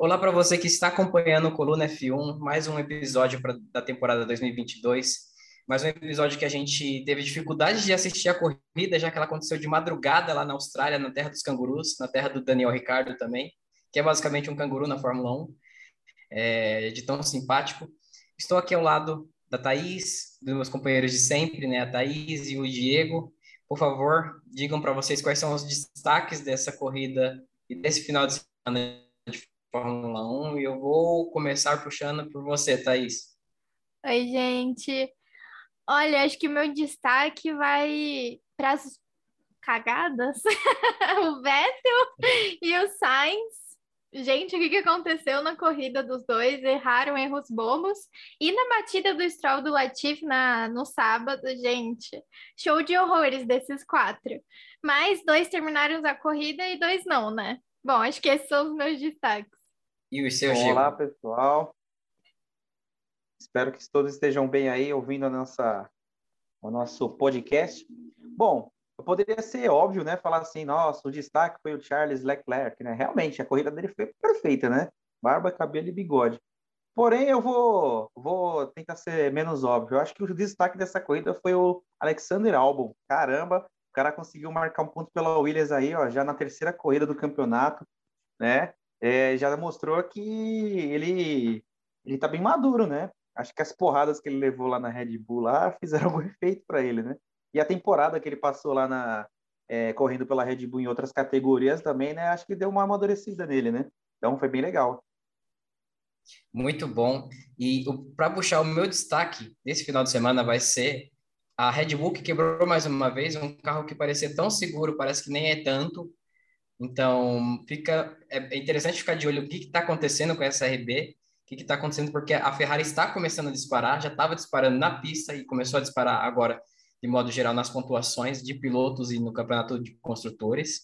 Olá para você que está acompanhando o Coluna F1, mais um episódio pra, da temporada 2022. Mais um episódio que a gente teve dificuldade de assistir a corrida, já que ela aconteceu de madrugada lá na Austrália, na terra dos cangurus, na terra do Daniel Ricardo também, que é basicamente um canguru na Fórmula 1, é, de tão simpático. Estou aqui ao lado da Thaís, dos meus companheiros de sempre, né? A Thaís e o Diego. Por favor, digam para vocês quais são os destaques dessa corrida e desse final de semana Fórmula 1 e eu vou começar puxando por você, Thaís. Oi, gente. Olha, acho que meu destaque vai para as cagadas. o Vettel e o Sainz. Gente, o que, que aconteceu na corrida dos dois? Erraram erros bobos. E na batida do Stroll do Latifi na, no sábado, gente, show de horrores desses quatro. Mas dois terminaram a corrida e dois não, né? Bom, acho que esses são os meus destaques. E os seus Olá, pessoal. Espero que todos estejam bem aí ouvindo a nossa, o nosso podcast. Bom, poderia ser óbvio, né? Falar assim, nossa, o destaque foi o Charles Leclerc, né? Realmente, a corrida dele foi perfeita, né? Barba, cabelo e bigode. Porém, eu vou, vou tentar ser menos óbvio. Eu acho que o destaque dessa corrida foi o Alexander Albon. Caramba, o cara conseguiu marcar um ponto pela Williams aí, ó, já na terceira corrida do campeonato, né? É, já mostrou que ele ele tá bem maduro, né? Acho que as porradas que ele levou lá na Red Bull lá fizeram algum efeito para ele, né? E a temporada que ele passou lá na é, correndo pela Red Bull em outras categorias também, né? Acho que deu uma amadurecida nele, né? Então foi bem legal. Muito bom. E para puxar o meu destaque desse final de semana vai ser a Red Bull que quebrou mais uma vez um carro que parecia tão seguro, parece que nem é tanto, então, fica é, é interessante ficar de olho o que está acontecendo com essa RB, o que está acontecendo, porque a Ferrari está começando a disparar, já estava disparando na pista e começou a disparar agora, de modo geral, nas pontuações de pilotos e no campeonato de construtores.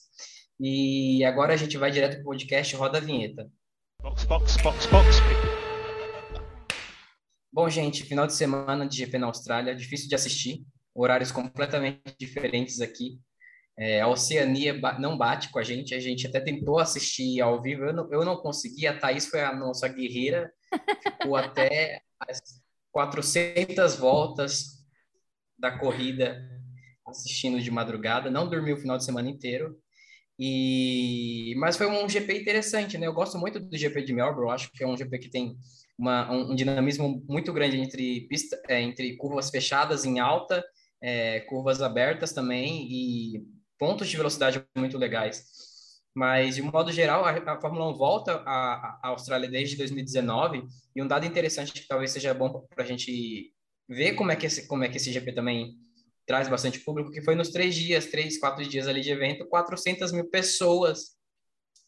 E agora a gente vai direto para o podcast Roda a Vinheta. Box, box, box, box. Bom, gente, final de semana de GP na Austrália, difícil de assistir, horários completamente diferentes aqui. É, a Oceania não bate com a gente, a gente até tentou assistir ao vivo, eu não, eu não consegui, a Thaís foi a nossa guerreira, ficou até as 400 voltas da corrida assistindo de madrugada, não dormiu o final de semana inteiro, e mas foi um GP interessante, né? Eu gosto muito do GP de Melbourne, acho que é um GP que tem uma, um, dinamismo muito grande entre pista, é, entre curvas fechadas em alta, é, curvas abertas também e pontos de velocidade muito legais. Mas, de modo geral, a, a Fórmula 1 volta à, à Austrália desde 2019, e um dado interessante que talvez seja bom para a gente ver como é, que esse, como é que esse GP também traz bastante público, que foi nos três dias, três, quatro dias ali de evento, 400 mil pessoas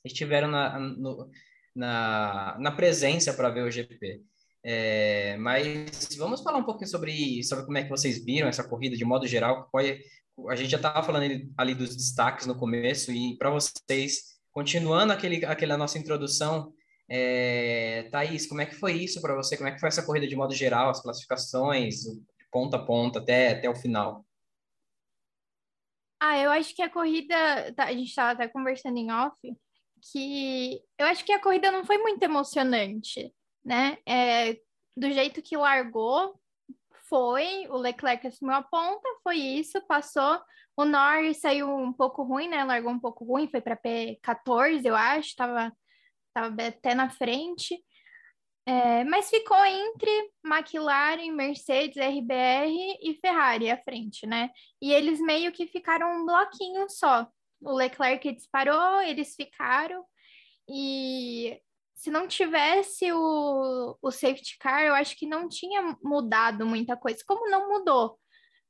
estiveram na, no, na, na presença para ver o GP. É, mas vamos falar um pouquinho sobre, sobre como é que vocês viram essa corrida de modo geral, qual é, a gente já estava falando ali dos destaques no começo, e para vocês, continuando aquele, aquela nossa introdução, é, Thaís, como é que foi isso para você? Como é que foi essa corrida de modo geral, as classificações, ponta a ponta, até, até o final? Ah, eu acho que a corrida, tá, a gente estava até conversando em off, que eu acho que a corrida não foi muito emocionante, né? É, do jeito que largou, foi, o Leclerc assumiu a ponta, foi isso, passou. O Norris saiu um pouco ruim, né? Largou um pouco ruim, foi para P14, eu acho, estava tava até na frente. É, mas ficou entre McLaren, Mercedes, RBR e Ferrari à frente, né? E eles meio que ficaram um bloquinho só. O Leclerc disparou, eles ficaram. E se não tivesse o, o safety car, eu acho que não tinha mudado muita coisa. Como não mudou?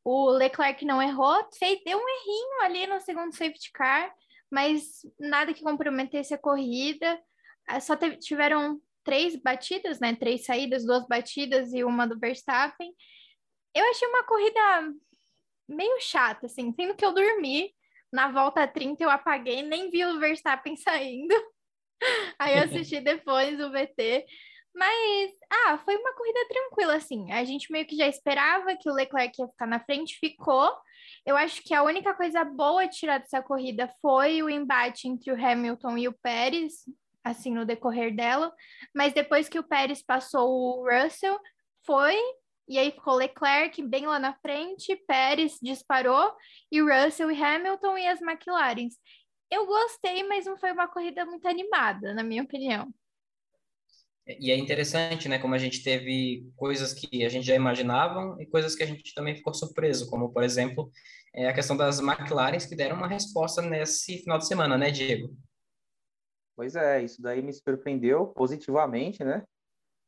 O Leclerc não errou, fez, deu um errinho ali no segundo safety car, mas nada que comprometesse a corrida. Ah, só teve, tiveram três batidas, né? Três saídas, duas batidas e uma do Verstappen. Eu achei uma corrida meio chata, assim, sendo que eu dormi. Na volta 30 eu apaguei, nem vi o Verstappen saindo. Aí eu assisti depois o VT. Mas, ah, foi uma corrida tranquila, assim. A gente meio que já esperava que o Leclerc ia ficar na frente, ficou. Eu acho que a única coisa boa tirar dessa corrida foi o embate entre o Hamilton e o Pérez. assim, no decorrer dela, mas depois que o Pérez passou o Russell, foi, e aí ficou Leclerc bem lá na frente, Pérez disparou, e Russell e Hamilton e as McLarens. Eu gostei, mas não foi uma corrida muito animada, na minha opinião. E é interessante, né, como a gente teve coisas que a gente já imaginava e coisas que a gente também ficou surpreso, como, por exemplo, é a questão das McLarens que deram uma resposta nesse final de semana, né, Diego? Pois é, isso daí me surpreendeu positivamente, né?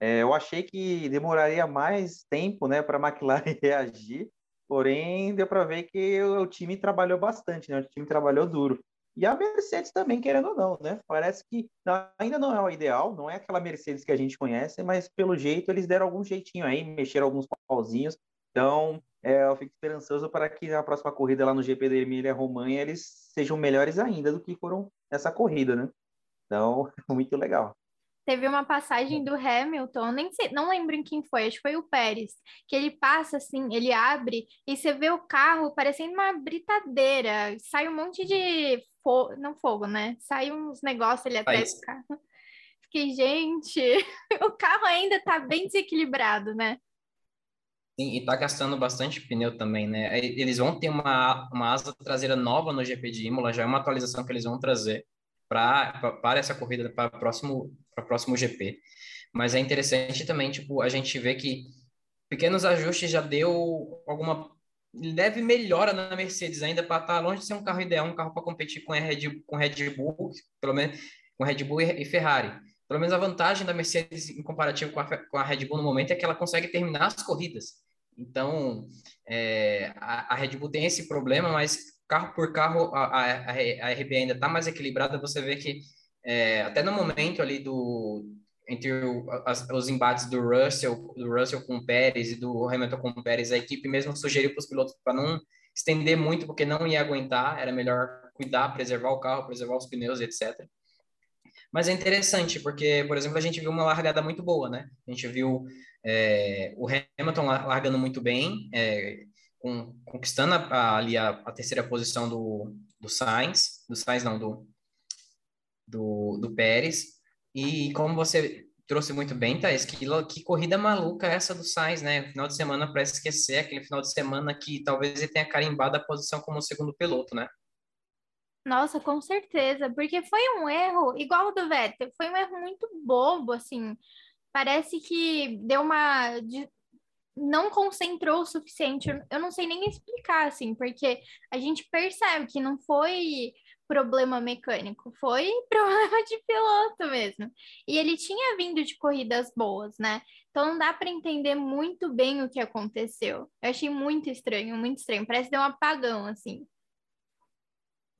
É, eu achei que demoraria mais tempo, né, para a McLaren reagir, porém deu para ver que o, o time trabalhou bastante, né? O time trabalhou duro. E a Mercedes também, querendo ou não, né? Parece que ainda não é o ideal, não é aquela Mercedes que a gente conhece, mas pelo jeito eles deram algum jeitinho aí, mexeram alguns pauzinhos. Então, é, eu fico esperançoso para que na próxima corrida lá no GP da Emília-Romanha eles sejam melhores ainda do que foram nessa corrida, né? Então, muito legal. Teve uma passagem do Hamilton, nem sei, não lembro em quem foi, acho que foi o Pérez, que ele passa assim, ele abre e você vê o carro parecendo uma britadeira, sai um monte de fogo, não fogo, né? Sai uns negócios ali atrás do carro. Fiquei, gente, o carro ainda tá bem desequilibrado, né? Sim, e tá gastando bastante pneu também, né? Eles vão ter uma, uma asa traseira nova no GP de Imola, já é uma atualização que eles vão trazer para essa corrida, para o próximo, próximo GP. Mas é interessante também, tipo, a gente vê que pequenos ajustes já deu alguma leve melhora na Mercedes ainda para estar tá longe de ser um carro ideal, um carro para competir com a Red, com Red Bull, pelo menos com Red Bull e, Ferrari. Pelo menos a vantagem da Mercedes em comparativo com a, com a Red Bull no momento é que ela consegue terminar as corridas. Então, é, a, a Red Bull tem esse problema, mas carro por carro a, a, a RB ainda está mais equilibrada. Você vê que é, até no momento ali do entre o, as, os embates do Russell, do Russell com o Pérez e do Hamilton com o Pérez, a equipe mesmo sugeriu para os pilotos para não estender muito, porque não ia aguentar, era melhor cuidar, preservar o carro, preservar os pneus, etc. Mas é interessante, porque, por exemplo, a gente viu uma largada muito boa, né? A gente viu é, o Hamilton largando muito bem, é, com, conquistando a, ali a, a, terceira posição do, do Sainz, do Sainz não, do, do, do Pérez, e como você trouxe muito bem, Thaís, que, que corrida maluca é essa do Sainz, né? Final de semana para esquecer, aquele final de semana que talvez ele tenha carimbado a posição como segundo piloto, né? Nossa, com certeza, porque foi um erro igual o do Vettel, foi um erro muito bobo, assim. Parece que deu uma não concentrou o suficiente. Eu não sei nem explicar, assim, porque a gente percebe que não foi problema mecânico, foi problema de piloto mesmo. E ele tinha vindo de corridas boas, né? Então não dá para entender muito bem o que aconteceu. Eu achei muito estranho, muito estranho. Parece que deu um apagão, assim.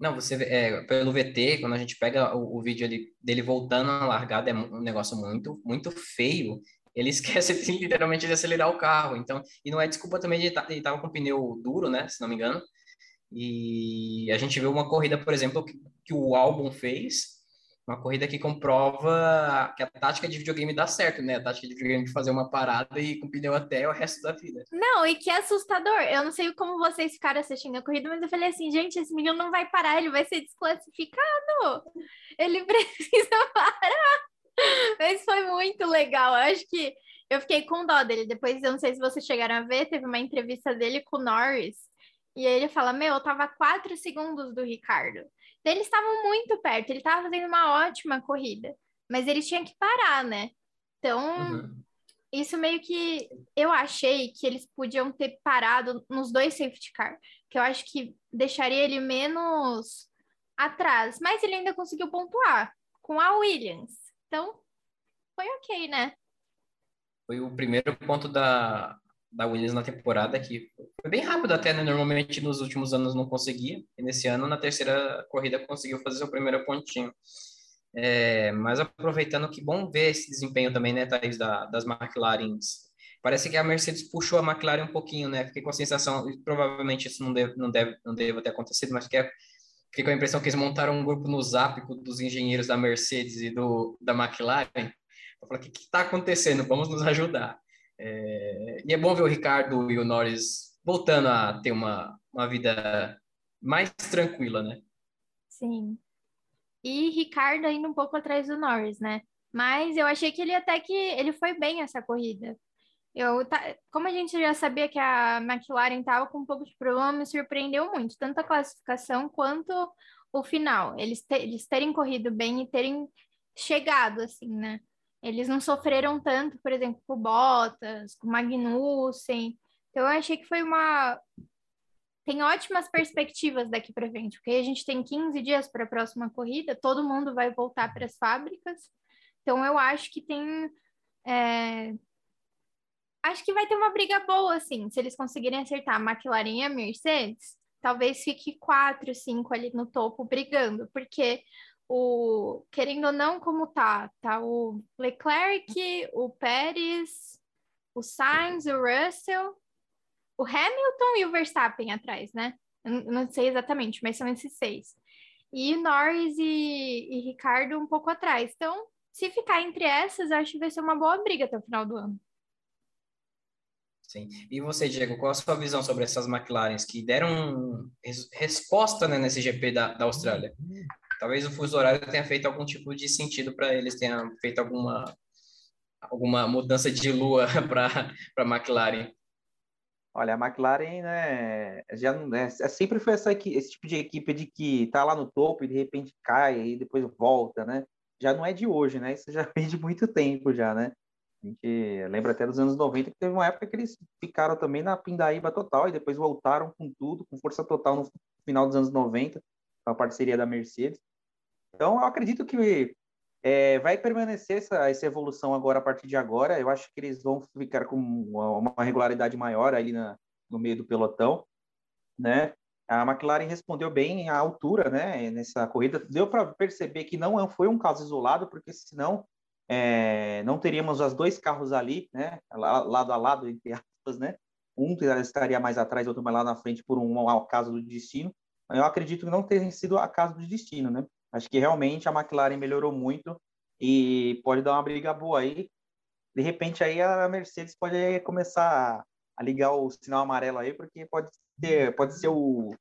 Não, você é, pelo VT, quando a gente pega o, o vídeo ali, dele voltando na largada, é um negócio muito, muito feio ele esquece literalmente de acelerar o carro. Então, e não é desculpa também de ele tá, estar com pneu duro, né? Se não me engano. E a gente viu uma corrida, por exemplo, que, que o álbum fez, uma corrida que comprova que a tática de videogame dá certo, né? A tática de videogame de fazer uma parada e com pneu até o resto da vida. Não, e que assustador. Eu não sei como vocês ficaram assistindo a corrida, mas eu falei assim, gente, esse menino não vai parar, ele vai ser desclassificado. Ele precisa parar. Mas foi muito legal. Eu acho que eu fiquei com dó dele. Depois, eu não sei se vocês chegaram a ver, teve uma entrevista dele com o Norris. E aí ele fala: Meu, eu tava a quatro segundos do Ricardo. Então, eles estavam muito perto, ele tava fazendo uma ótima corrida. Mas ele tinha que parar, né? Então, uhum. isso meio que eu achei que eles podiam ter parado nos dois safety car. Que eu acho que deixaria ele menos atrás. Mas ele ainda conseguiu pontuar com a Williams. Então, foi ok, né? Foi o primeiro ponto da, da Williams na temporada, que foi bem rápido até, né? Normalmente nos últimos anos não conseguia, e nesse ano, na terceira corrida, conseguiu fazer seu primeiro pontinho. É, mas aproveitando, que bom ver esse desempenho também, né, Thaís, da, das McLarens. Parece que a Mercedes puxou a McLaren um pouquinho, né? Fiquei com a sensação, provavelmente isso não deve, não deve, não deve ter acontecido, mas que é fiquei com a impressão que eles montaram um grupo no Zap dos engenheiros da Mercedes e do, da McLaren. Eu falei, o que está acontecendo? Vamos nos ajudar. É, e é bom ver o Ricardo e o Norris voltando a ter uma, uma vida mais tranquila, né? Sim. e Ricardo ainda um pouco atrás do Norris, né? Mas eu achei que ele até que ele foi bem essa corrida. Eu, como a gente já sabia que a McLaren estava com um pouco de problema, me surpreendeu muito, tanto a classificação quanto o final. Eles, te, eles terem corrido bem e terem chegado, assim, né? Eles não sofreram tanto, por exemplo, com Bottas, com Magnussen. Então, eu achei que foi uma. Tem ótimas perspectivas daqui para frente, porque a gente tem 15 dias para a próxima corrida, todo mundo vai voltar para as fábricas. Então, eu acho que tem. É... Acho que vai ter uma briga boa, assim, se eles conseguirem acertar a McLaren e a Mercedes, talvez fique quatro, cinco ali no topo brigando, porque o querendo ou não, como tá, tá o Leclerc, o Pérez, o Sainz, o Russell, o Hamilton e o Verstappen atrás, né? Eu não sei exatamente, mas são esses seis. E Norris e, e Ricardo um pouco atrás. Então, se ficar entre essas, acho que vai ser uma boa briga até o final do ano. Sim. E você, Diego, qual a sua visão sobre essas McLarens que deram res resposta né, nesse GP da, da Austrália? Talvez o fuso horário tenha feito algum tipo de sentido para eles, tenha feito alguma, alguma mudança de lua para a McLaren. Olha, a McLaren, né, já é, é, sempre foi essa, esse tipo de equipe de que tá lá no topo e de repente cai e depois volta, né? Já não é de hoje, né? Isso já vem de muito tempo já, né? A gente lembra até dos anos 90 que teve uma época que eles ficaram também na pindaíba total e depois voltaram com tudo, com força total no final dos anos 90, com a parceria da Mercedes. Então, eu acredito que é, vai permanecer essa, essa evolução agora, a partir de agora. Eu acho que eles vão ficar com uma, uma regularidade maior ali na, no meio do pelotão, né? A McLaren respondeu bem à altura, né? Nessa corrida, deu para perceber que não é, foi um caso isolado, porque senão é, não teríamos os dois carros ali, né? Lado a lado, entre aspas, né? Um estaria mais atrás, outro mais lá na frente por um, um caso do destino. Eu acredito que não tenha sido a caso do destino, né? Acho que realmente a McLaren melhorou muito e pode dar uma briga boa aí. De repente aí a Mercedes pode começar a ligar o sinal amarelo aí, porque pode ser, pode ser o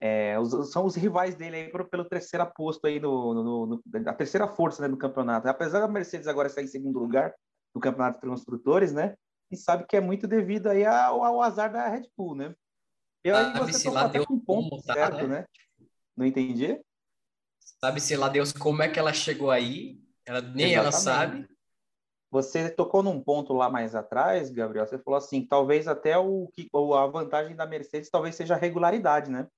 é, os, são os rivais dele aí pelo, pelo terceiro posto aí no, no, no, a terceira força né, do campeonato. Apesar da Mercedes agora estar em segundo lugar no campeonato de construtores, né? E sabe que é muito devido aí ao, ao azar da Red Bull, né? E aí ah, você lá deu um ponto tá, certo, né? né? Não entendi? Sabe-se lá Deus como é que ela chegou aí, ela, nem Exatamente. ela sabe. Você tocou num ponto lá mais atrás, Gabriel, você falou assim, talvez até o que a vantagem da Mercedes talvez seja a regularidade, né?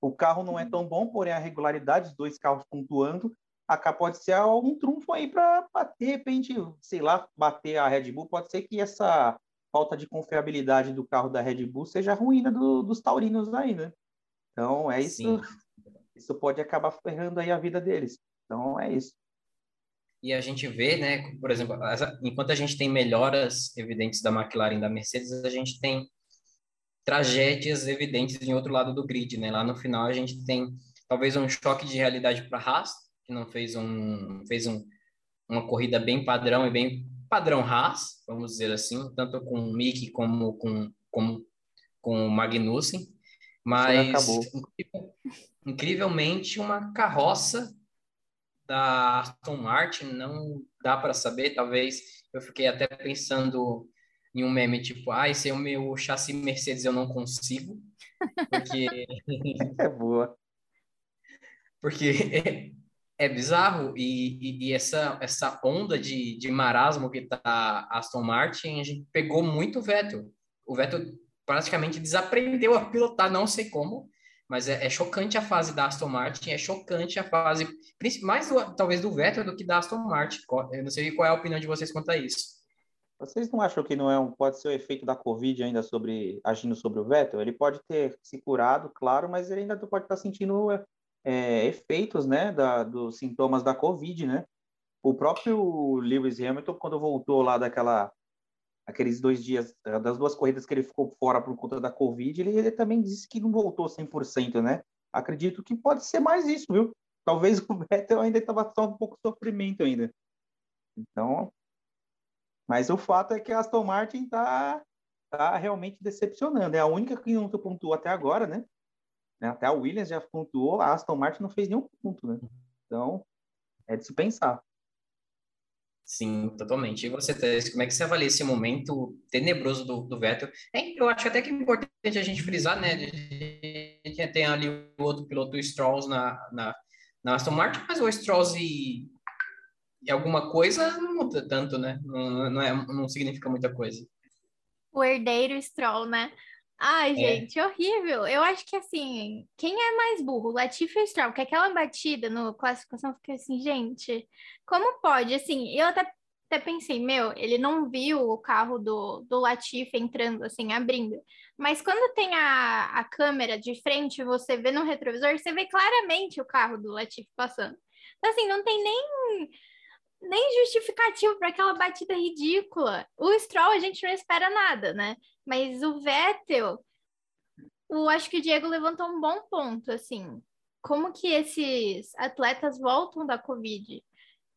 O carro não é tão bom, porém a regularidade, os dois carros pontuando, acá pode ser um trunfo aí para de repente, sei lá, bater a Red Bull. Pode ser que essa falta de confiabilidade do carro da Red Bull seja a ruína do, dos taurinos aí, né? Então é isso. Sim isso pode acabar ferrando aí a vida deles. Então é isso. E a gente vê, né, por exemplo, enquanto a gente tem melhoras evidentes da McLaren e da Mercedes, a gente tem tragédias evidentes em outro lado do grid, né? Lá no final a gente tem talvez um choque de realidade para Haas, que não fez um fez um, uma corrida bem padrão e bem padrão Haas, vamos dizer assim, tanto com o Mick como com como com o Magnussen, mas incrivelmente uma carroça da Aston Martin, não dá para saber, talvez eu fiquei até pensando em um meme tipo, ah, esse é o meu chassi Mercedes, eu não consigo, porque... é boa. Porque é, é bizarro, e, e, e, essa, essa onda de, de marasmo que tá Aston Martin, a gente pegou muito o Vettel. O Vettel praticamente desaprendeu a pilotar, não sei como, mas é, é, chocante a fase da Aston Martin, é chocante a fase, mais do, talvez do Vettel do que da Aston Martin. Eu não sei qual é a opinião de vocês quanto a isso. Vocês não acham que não é um, pode ser o efeito da Covid ainda sobre agindo sobre o Vettel? Ele pode ter se curado, claro, mas ele ainda pode estar sentindo é, efeitos, né, da, dos sintomas da Covid, né? O próprio Lewis Hamilton, quando voltou lá daquela aqueles dois dias, eh, das duas corridas que ele ficou fora por conta da Covid, ele, ele também disse que não voltou 100%, né? Acredito que pode ser mais isso, viu? Talvez o Vettel ainda estava só um pouco sofrimento ainda. Então, mas o fato é que a Aston Martin está tá realmente decepcionando. É a única que não pontuou até agora, né? Até a Williams já pontuou, a Aston Martin não fez nenhum ponto, né? Então, é de se pensar. Sim, totalmente. E você, Tess, como é que você avalia esse momento tenebroso do, do Vettel? É, eu acho até que é importante a gente frisar, né? A gente tem ali o outro piloto, o Strolls, na, na, na Aston Martin, mas o Strolls e, e alguma coisa não muda tanto, né? Não, não, é, não significa muita coisa. O herdeiro Stroll, né? Ai, é. gente, horrível. Eu acho que assim, quem é mais burro, Latifi ou Stroll? Porque aquela batida no classificação fica assim, gente, como pode? Assim, eu até, até pensei, meu, ele não viu o carro do, do Latifi entrando, assim, abrindo. Mas quando tem a, a câmera de frente, você vê no retrovisor, você vê claramente o carro do Latifi passando. Então, assim, não tem nem nem justificativo para aquela batida ridícula. O Stroll a gente não espera nada, né? Mas o Vettel, eu acho que o Diego levantou um bom ponto, assim. Como que esses atletas voltam da Covid?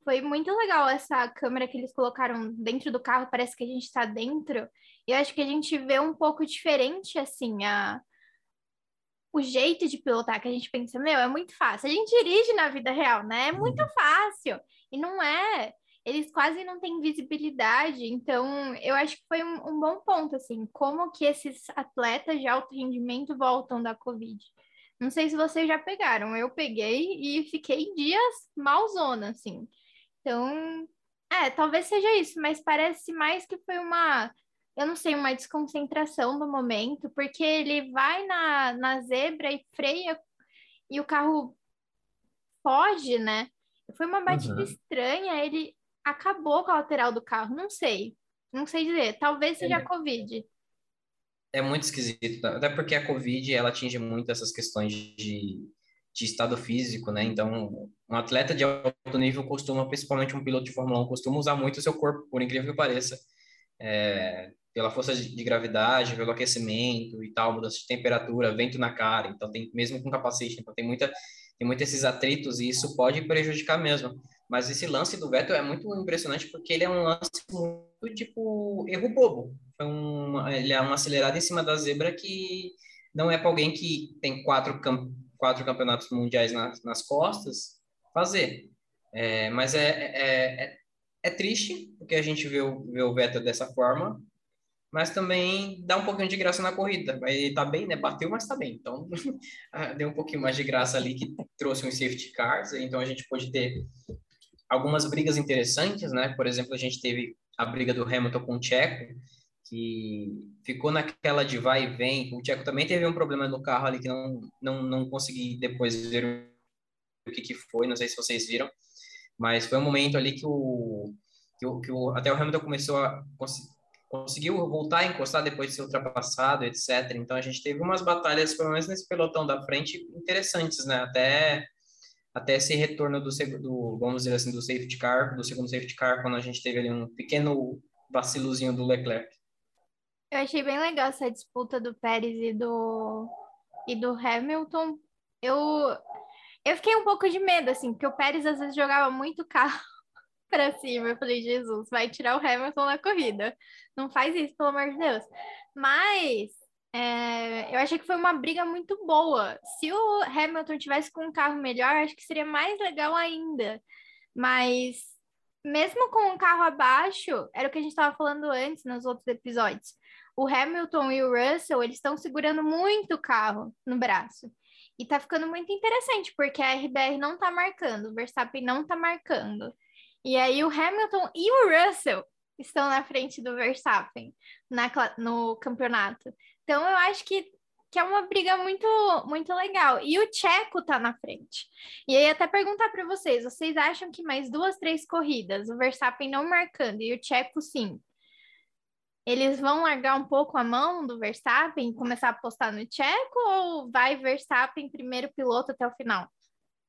Foi muito legal essa câmera que eles colocaram dentro do carro, parece que a gente está dentro. E eu acho que a gente vê um pouco diferente, assim, a, o jeito de pilotar, que a gente pensa, meu, é muito fácil. A gente dirige na vida real, né? É muito uhum. fácil. E não é. Eles quase não têm visibilidade. Então, eu acho que foi um, um bom ponto, assim, como que esses atletas de alto rendimento voltam da Covid. Não sei se vocês já pegaram. Eu peguei e fiquei dias malzona, assim. Então, é, talvez seja isso, mas parece mais que foi uma eu não sei, uma desconcentração do momento, porque ele vai na, na zebra e freia e o carro foge, né? Foi uma batida uhum. estranha, ele acabou com a lateral do carro, não sei. Não sei dizer, talvez seja é. a Covid. É muito esquisito, tá? até porque a Covid, ela atinge muito essas questões de, de estado físico, né? Então, um atleta de alto nível costuma, principalmente um piloto de Fórmula 1, costuma usar muito o seu corpo, por incrível que pareça. É, pela força de, de, gravidade, pelo aquecimento e tal, mudança de temperatura, vento na cara, então tem mesmo com capacete, então tem muita tem muitos esses atritos e isso pode prejudicar mesmo. Mas esse lance do Vettel é muito impressionante porque ele é um lance muito tipo erro bobo. Um, ele é uma acelerada em cima da zebra que não é para alguém que tem quatro, quatro campeonatos mundiais nas, nas costas fazer. É, mas é, é, é, é, triste porque a gente vê o, vê o Vettel dessa forma, mas também dá um pouquinho de graça na corrida. Ele tá bem, né? Bateu, mas tá bem. Então, deu um pouquinho mais de graça ali que trouxe um safety cars. Então, a gente pôde ter algumas brigas interessantes, né? Por exemplo, a gente teve a briga do Hamilton com o Checo, que ficou naquela de vai e vem. O Checo também teve um problema no carro ali que não, não, não consegui depois ver o que, que foi, não sei se vocês viram, mas foi um momento ali que o, que o, que o até o Hamilton começou a conseguiu voltar a encostar depois de ser ultrapassado, etc. Então a gente teve umas batalhas, pelo menos nesse pelotão da frente, interessantes, né? Até até esse retorno do, do vamos dizer assim do safety car, do segundo safety car, quando a gente teve ali um pequeno vacilozinho do Leclerc. Eu achei bem legal essa disputa do Pérez e do e do Hamilton. Eu eu fiquei um pouco de medo assim, porque o Pérez às vezes jogava muito carro para cima. Eu falei, Jesus, vai tirar o Hamilton na corrida. Não faz isso, pelo amor de Deus. Mas é, eu achei que foi uma briga muito boa. Se o Hamilton tivesse com um carro melhor, acho que seria mais legal ainda. Mas mesmo com o carro abaixo, era o que a gente estava falando antes nos outros episódios. O Hamilton e o Russell, eles estão segurando muito o carro no braço. E tá ficando muito interessante, porque a RBR não tá marcando, o Verstappen não tá marcando. E aí o Hamilton e o Russell estão na frente do Verstappen na, no campeonato. Então eu acho que, que é uma briga muito muito legal. E o Checo tá na frente. E aí até perguntar para vocês, vocês acham que mais duas, três corridas, o Verstappen não marcando e o Checo sim, eles vão largar um pouco a mão do Verstappen e começar a apostar no Checo ou vai Verstappen primeiro piloto até o final?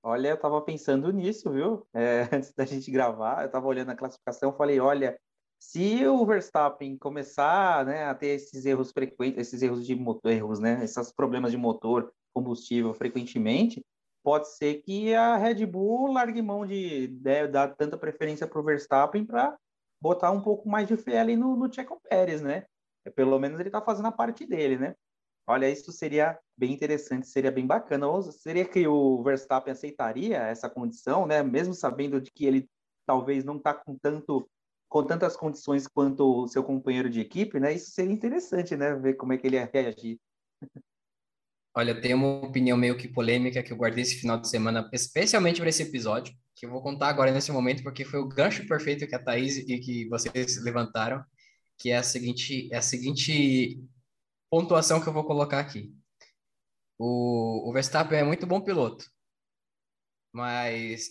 Olha, eu tava pensando nisso, viu? É, antes da gente gravar, eu tava olhando a classificação, falei, olha, se o Verstappen começar, né, a ter esses erros frequentes, esses erros de motor, erros, né, esses problemas de motor, combustível frequentemente, pode ser que a Red Bull largue mão de, de dar tanta preferência para o Verstappen para botar um pouco mais de fé ali no, no Checo Pérez, né? É, pelo menos ele está fazendo a parte dele, né? Olha, isso seria bem interessante, seria bem bacana. Ou seria que o Verstappen aceitaria essa condição, né? Mesmo sabendo de que ele talvez não está com tanto com tantas condições quanto o seu companheiro de equipe, né? Isso seria interessante, né? Ver como é que ele ia reagir. Olha, tem uma opinião meio que polêmica que eu guardei esse final de semana, especialmente para esse episódio, que eu vou contar agora nesse momento, porque foi o gancho perfeito que a Thaís e que vocês levantaram, que é a seguinte, é a seguinte pontuação que eu vou colocar aqui. O, o Verstappen é muito bom piloto, mas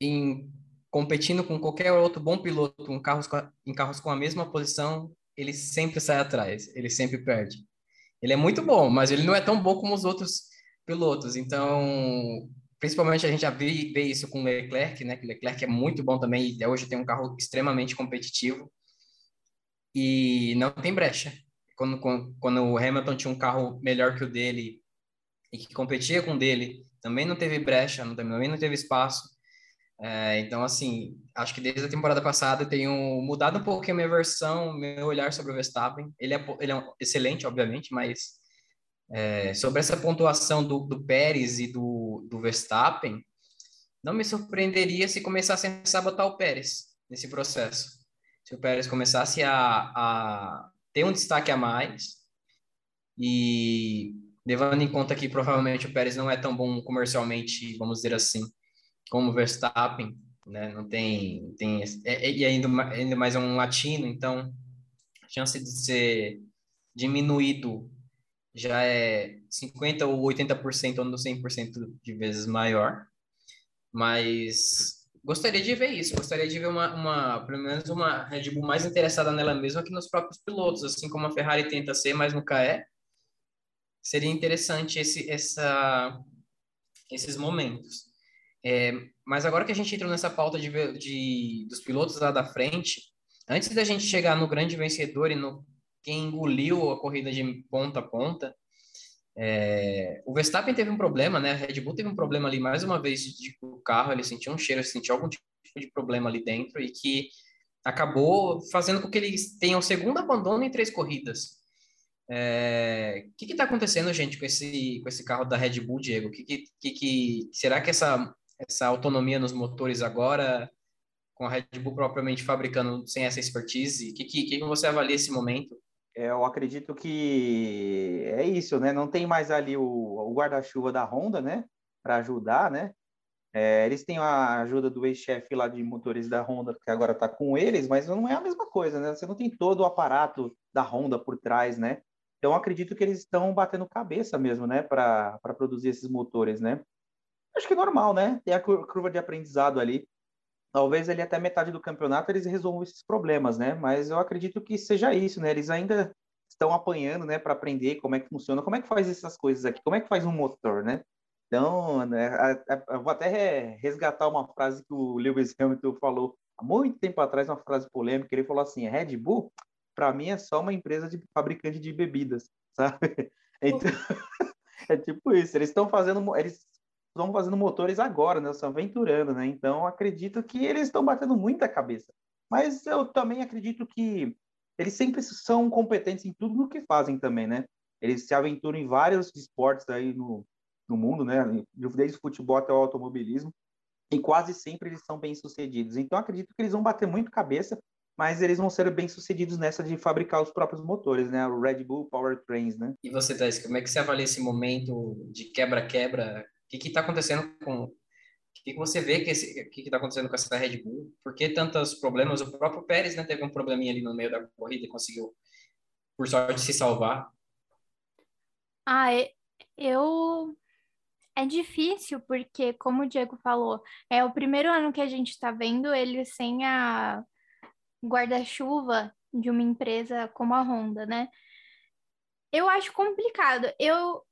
em competindo com qualquer outro bom piloto em carros, em carros com a mesma posição, ele sempre sai atrás, ele sempre perde. Ele é muito bom, mas ele não é tão bom como os outros pilotos. Então, principalmente a gente já vê, vê isso com o Leclerc, né? Que Leclerc é muito bom também e hoje tem um carro extremamente competitivo e não tem brecha. Quando, quando, o Hamilton tinha um carro melhor que o dele e que competia com o dele, também não teve brecha, também não teve espaço. É, então, assim, acho que desde a temporada passada eu tenho mudado um pouco a minha versão, meu olhar sobre o Verstappen. Ele é, ele é um excelente, obviamente, mas é, sobre essa pontuação do, do Pérez e do, do Verstappen, não me surpreenderia se começassem a sabotar o Pérez nesse processo. Se o Pérez começasse a, a ter um destaque a mais e levando em conta que provavelmente o Pérez não é tão bom comercialmente, vamos dizer assim, como o Verstappen, né? Não tem tem é, é, e ainda ainda mais é um latino, então a chance de ser diminuído já é 50 ou 80% ou 100% de vezes maior. Mas gostaria de ver isso, gostaria de ver uma, uma pelo menos uma Red Bull mais interessada nela mesma que nos próprios pilotos, assim como a Ferrari tenta ser, mas nunca é. Seria interessante esse, essa, esses momentos. É, mas agora que a gente entrou nessa pauta de, de, dos pilotos lá da frente, antes da gente chegar no grande vencedor e no quem engoliu a corrida de ponta a ponta, é, o Verstappen teve um problema, né? A Red Bull teve um problema ali mais uma vez de, o carro, ele sentiu um cheiro, sentiu algum tipo de problema ali dentro e que acabou fazendo com que eles tenham o segundo abandono em três corridas. O é, que está acontecendo, gente, com esse, com esse carro da Red Bull, Diego? Que, que, que, será que essa essa autonomia nos motores agora, com a Red Bull propriamente fabricando sem essa expertise? O que, que, que você avalia esse momento? Eu acredito que é isso, né? Não tem mais ali o, o guarda-chuva da Honda, né? Para ajudar, né? É, eles têm a ajuda do ex-chefe lá de motores da Honda, que agora está com eles, mas não é a mesma coisa, né? Você não tem todo o aparato da Honda por trás, né? Então, acredito que eles estão batendo cabeça mesmo, né? Para produzir esses motores, né? acho que é normal, né? Tem a curva de aprendizado ali. Talvez ali até metade do campeonato eles resolvam esses problemas, né? Mas eu acredito que seja isso, né? Eles ainda estão apanhando, né, para aprender como é que funciona, como é que faz essas coisas aqui, como é que faz um motor, né? Então, né, eu vou até resgatar uma frase que o Lewis Hamilton falou há muito tempo atrás, uma frase polêmica. Ele falou assim: Red Bull, para mim, é só uma empresa de fabricante de bebidas, sabe? Então, é tipo isso. Eles estão fazendo, eles estão fazendo motores agora, né? Estão aventurando, né? Então, acredito que eles estão batendo muita cabeça. Mas eu também acredito que eles sempre são competentes em tudo no que fazem também, né? Eles se aventuram em vários esportes aí no, no mundo, né? Desde o futebol até o automobilismo. E quase sempre eles são bem-sucedidos. Então, acredito que eles vão bater muito cabeça, mas eles vão ser bem-sucedidos nessa de fabricar os próprios motores, né? O Red Bull Powertrains, né? E você, Thais, como é que você avalia esse momento de quebra-quebra que está acontecendo com. O que, que você vê que está acontecendo com essa Red Bull? Por que tantos problemas? O próprio Pérez né, teve um probleminha ali no meio da corrida e conseguiu, por sorte, se salvar. Ah, é, eu. É difícil, porque, como o Diego falou, é o primeiro ano que a gente está vendo ele sem a guarda-chuva de uma empresa como a Honda, né? Eu acho complicado. Eu,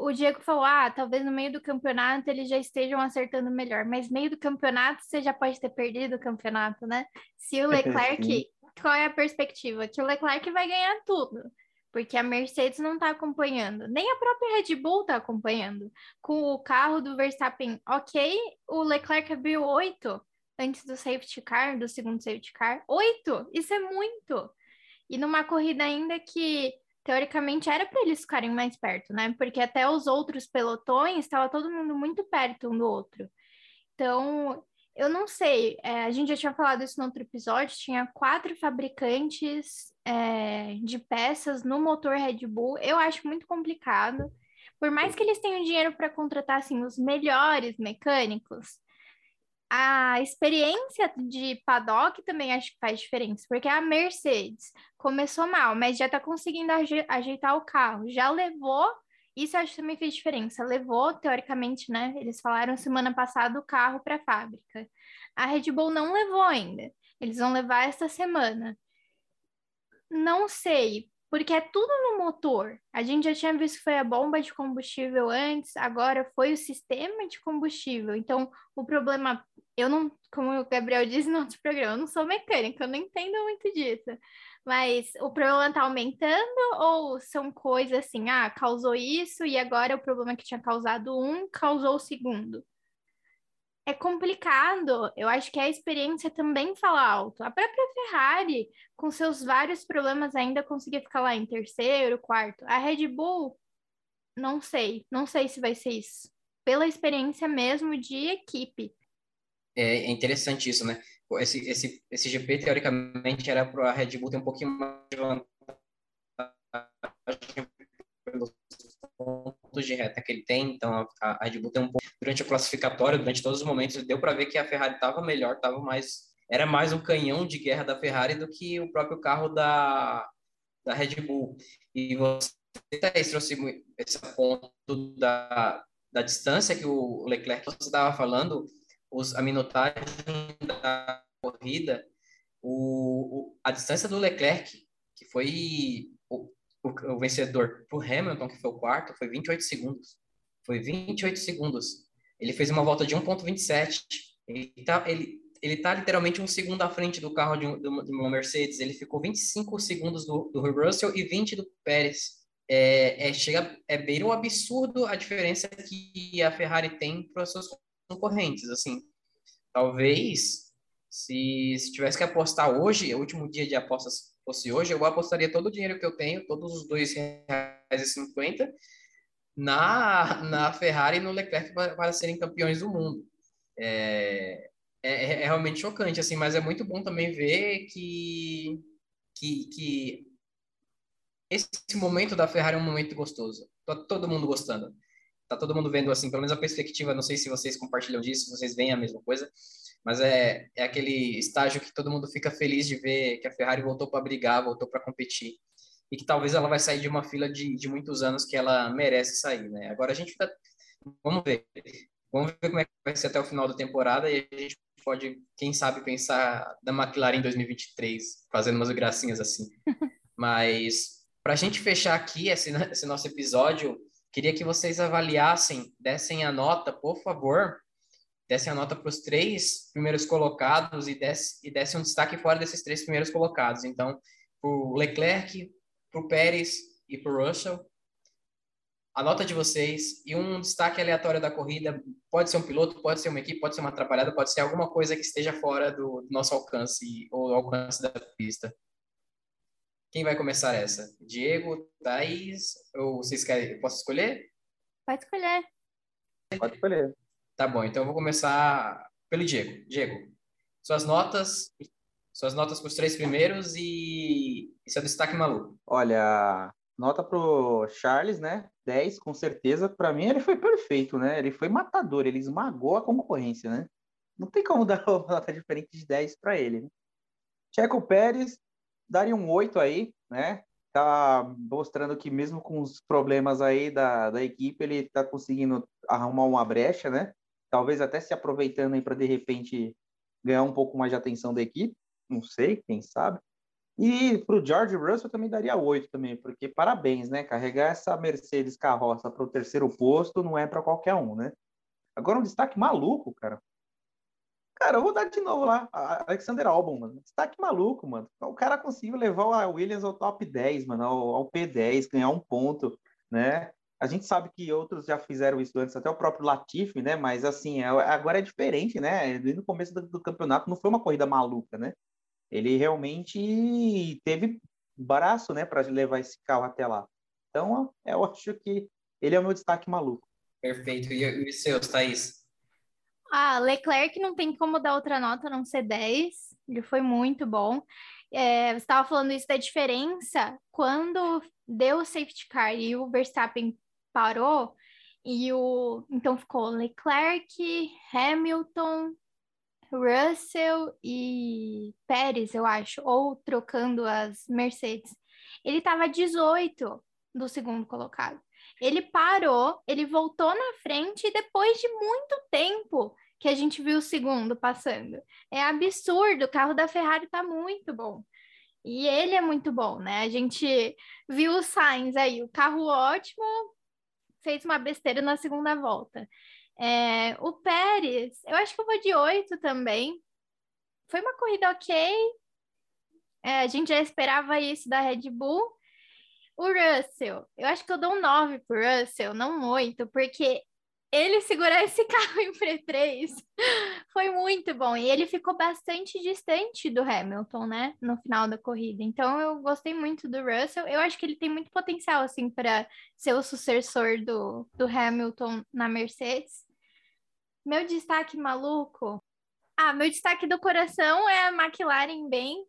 o Diego falou: ah, talvez no meio do campeonato eles já estejam acertando melhor, mas meio do campeonato você já pode ter perdido o campeonato, né? Se o Leclerc, qual é a perspectiva? Que o Leclerc vai ganhar tudo, porque a Mercedes não está acompanhando, nem a própria Red Bull está acompanhando. Com o carro do Verstappen, ok, o Leclerc abriu oito antes do safety car, do segundo safety car. Oito! Isso é muito! E numa corrida ainda que teoricamente era para eles ficarem mais perto, né? Porque até os outros pelotões estava todo mundo muito perto um do outro. Então, eu não sei, é, a gente já tinha falado isso no outro episódio, tinha quatro fabricantes é, de peças no motor Red Bull. Eu acho muito complicado. Por mais que eles tenham dinheiro para contratar assim, os melhores mecânicos, a experiência de paddock também acho que faz diferença, porque a Mercedes começou mal, mas já está conseguindo ajeitar o carro, já levou, isso acho que também fez diferença, levou, teoricamente, né? Eles falaram semana passada o carro para a fábrica. A Red Bull não levou ainda, eles vão levar esta semana. Não sei, porque é tudo no motor. A gente já tinha visto que foi a bomba de combustível antes, agora foi o sistema de combustível. Então, o problema, eu não, como o Gabriel disse no outro programa, eu não sou mecânica, eu não entendo muito disso. Mas o problema está aumentando ou são coisas assim, ah, causou isso e agora o problema que tinha causado um causou o segundo? é complicado. Eu acho que a experiência também fala alto. A própria Ferrari, com seus vários problemas, ainda conseguia ficar lá em terceiro, quarto. A Red Bull, não sei. Não sei se vai ser isso. Pela experiência mesmo de equipe. É, é interessante isso, né? Esse, esse, esse GP, teoricamente, era para a Red Bull ter um pouquinho mais de vantagem pelos pontos de reta que ele tem, então a, a Red Bull tem um pouco durante a classificatória, durante todos os momentos, deu para ver que a Ferrari estava melhor, estava mais era mais um canhão de guerra da Ferrari do que o próprio carro da, da Red Bull. E você trouxe esse ponto da, da distância que o Leclerc estava falando, os, a minutagem da corrida, o, o, a distância do Leclerc, que foi o, o vencedor para o Hamilton, que foi o quarto, foi 28 segundos. Foi 28 segundos. Ele fez uma volta de 1.27. Ele tá, ele, ele tá literalmente um segundo à frente do carro de, de, de uma Mercedes. Ele ficou 25 segundos do, do Russell e 20 do Pérez. É, é, chega, é bem um absurdo a diferença que a Ferrari tem para os seus concorrentes. Assim, talvez se, se tivesse que apostar hoje, é o último dia de apostas fosse hoje, eu apostaria todo o dinheiro que eu tenho, todos os dois reais e cinquenta, na, na Ferrari e no Leclerc para, para serem campeões do mundo. É, é, é, realmente chocante, assim, mas é muito bom também ver que, que, que esse momento da Ferrari é um momento gostoso. Tá todo mundo gostando. Tá todo mundo vendo, assim, pelo menos a perspectiva, não sei se vocês compartilham disso, se vocês veem a mesma coisa, mas é, é aquele estágio que todo mundo fica feliz de ver que a Ferrari voltou para brigar, voltou para competir. E que talvez ela vai sair de uma fila de, de muitos anos que ela merece sair, né? Agora a gente tá... Vamos ver. Vamos ver como é que vai ser até o final da temporada e a gente pode, quem sabe, pensar da McLaren em 2023, fazendo umas gracinhas assim. Mas, para a gente fechar aqui esse, esse nosso episódio, queria que vocês avaliassem, dessem a nota, por favor, dessem a nota para os três primeiros colocados e desse, e desse um destaque fora desses três primeiros colocados. Então, para o Leclerc, para o Pérez e para o Russell, a nota de vocês e um destaque aleatório da corrida. Pode ser um piloto, pode ser uma equipe, pode ser uma atrapalhada, pode ser alguma coisa que esteja fora do, nosso alcance ou alcance da pista. Quem vai começar essa? Diego, Thaís, ou vocês querem? Posso escolher? Pode escolher. Pode escolher. Tá bom, então eu vou começar pelo Diego. Diego, suas notas, suas notas para os três primeiros e, e seu destaque maluco. Olha, nota pro Charles, né? 10, com certeza. Para mim, ele foi perfeito, né? Ele foi matador, ele esmagou a concorrência, né? Não tem como dar uma nota diferente de 10 para ele. Né? Checo Pérez, daria um 8 aí, né? Tá mostrando que mesmo com os problemas aí da, da equipe, ele tá conseguindo arrumar uma brecha, né? talvez até se aproveitando aí para de repente ganhar um pouco mais de atenção da equipe, não sei, quem sabe. E para o George Russell eu também daria oito também, porque parabéns, né? Carregar essa Mercedes carroça para o terceiro posto não é para qualquer um, né? Agora um destaque maluco, cara. Cara, eu vou dar de novo lá, Alexander Albon, mano. Destaque maluco, mano. O cara conseguiu levar a Williams ao top 10, mano, ao, ao P10, ganhar um ponto, né? A gente sabe que outros já fizeram isso antes, até o próprio Latifi, né? Mas assim, é, agora é diferente, né? No começo do, do campeonato não foi uma corrida maluca, né? Ele realmente teve braço, né, para levar esse carro até lá. Então, eu acho que ele é o meu destaque maluco. Perfeito. E, e os seus, Thaís? Ah, Leclerc não tem como dar outra nota a não ser 10. Ele foi muito bom. É, você estava falando isso da diferença. Quando deu o safety car e o Verstappen parou, e o então ficou Leclerc, Hamilton, Russell e Pérez, eu acho, ou trocando as Mercedes. Ele estava 18 do segundo colocado. Ele parou, ele voltou na frente e depois de muito tempo que a gente viu o segundo passando. É absurdo, o carro da Ferrari está muito bom. E ele é muito bom, né? A gente viu o Sainz aí, o carro ótimo, fez uma besteira na segunda volta. É, o Pérez, eu acho que eu vou de oito também. Foi uma corrida ok. É, a gente já esperava isso da Red Bull. O Russell, eu acho que eu dou um 9 pro Russell, não muito, porque ele segurar esse carro em P3 foi muito bom. E ele ficou bastante distante do Hamilton, né? No final da corrida. Então eu gostei muito do Russell. Eu acho que ele tem muito potencial, assim, para ser o sucessor do, do Hamilton na Mercedes. Meu destaque maluco. Ah, meu destaque do coração é a McLaren bem,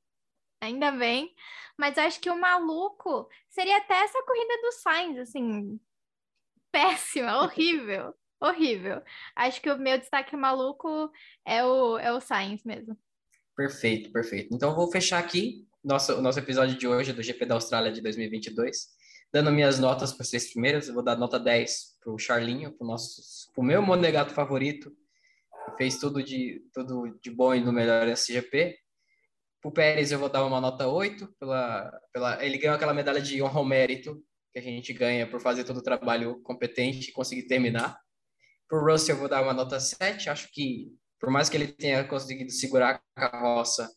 ainda bem. Mas acho que o maluco seria até essa corrida do Sainz, assim, péssima, horrível horrível. Acho que o meu destaque maluco é o, é o Sainz mesmo. Perfeito, perfeito. Então, vou fechar aqui nosso, o nosso episódio de hoje do GP da Austrália de 2022. Dando minhas notas para vocês primeiras, eu vou dar nota 10 para o Charlinho, para o meu monegato favorito, que fez tudo de, tudo de bom e do melhor nesse GP. Para o Pérez, eu vou dar uma nota 8, pela, pela, ele ganhou aquela medalha de honra ao mérito que a gente ganha por fazer todo o trabalho competente e conseguir terminar. Para o Russell, eu vou dar uma nota 7. Acho que, por mais que ele tenha conseguido segurar a carroça,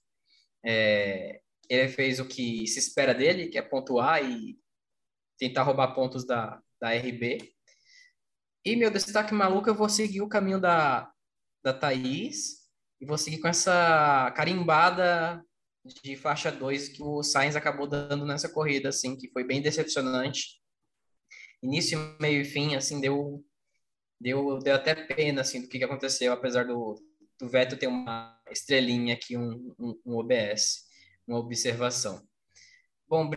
é, ele fez o que se espera dele, que é pontuar e tentar roubar pontos da, da RB. E meu destaque maluco, eu vou seguir o caminho da, da Thaís e vou seguir com essa carimbada de faixa 2 que o Sainz acabou dando nessa corrida, assim, que foi bem decepcionante. Início, meio e fim, assim, deu deu, deu até pena assim do que, aconteceu, apesar do, do Veto ter uma estrelinha aqui, um, um, um OBS, uma observação. Bom,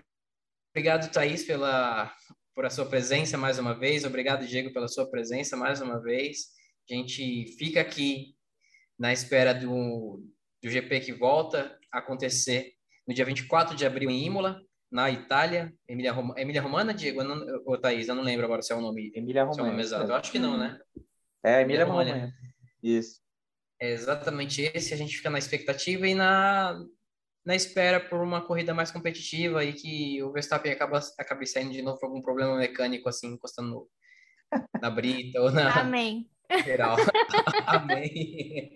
obrigado, Thaís, pela, por a sua presença mais uma vez. Obrigado, Diego, pela sua presença mais uma vez. A gente fica aqui na espera do, do GP que volta acontecer no dia 24 de abril em Imola na Itália, Emília, Rom... Emília Romana, Diego, não... Ô, Thaís, eu não lembro agora se é o nome. Emília Romana. Se é o nome exato. Eu acho que não, né? É, Emília Romana. Isso. É exatamente esse, a gente fica na expectativa e na, na espera por uma corrida mais competitiva e que o Verstappen acaba, acabe saindo de novo por algum problema mecânico, assim, encostando no, na brita ou na... Amém. Geral. Amém.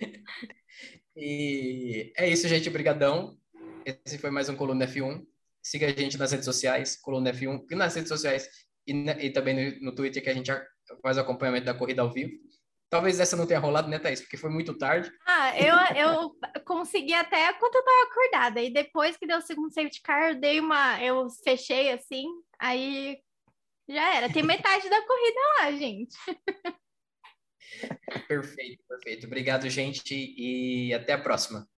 E é isso, gente. Obrigadão. Esse foi mais um Coluna F1. Siga a gente nas redes sociais, Coluna F1, e nas redes sociais e, e também no, no, Twitter, que a gente faz acompanhamento da corrida ao vivo. Talvez essa não tenha rolado, né, Thaís? Porque foi muito tarde. Ah, eu, eu consegui até quando eu tava acordada. E depois que deu o segundo safety car, eu dei uma. Eu fechei assim, aí já era. Tem metade da corrida lá, gente. Perfeito, perfeito. Obrigado, gente, e até a próxima.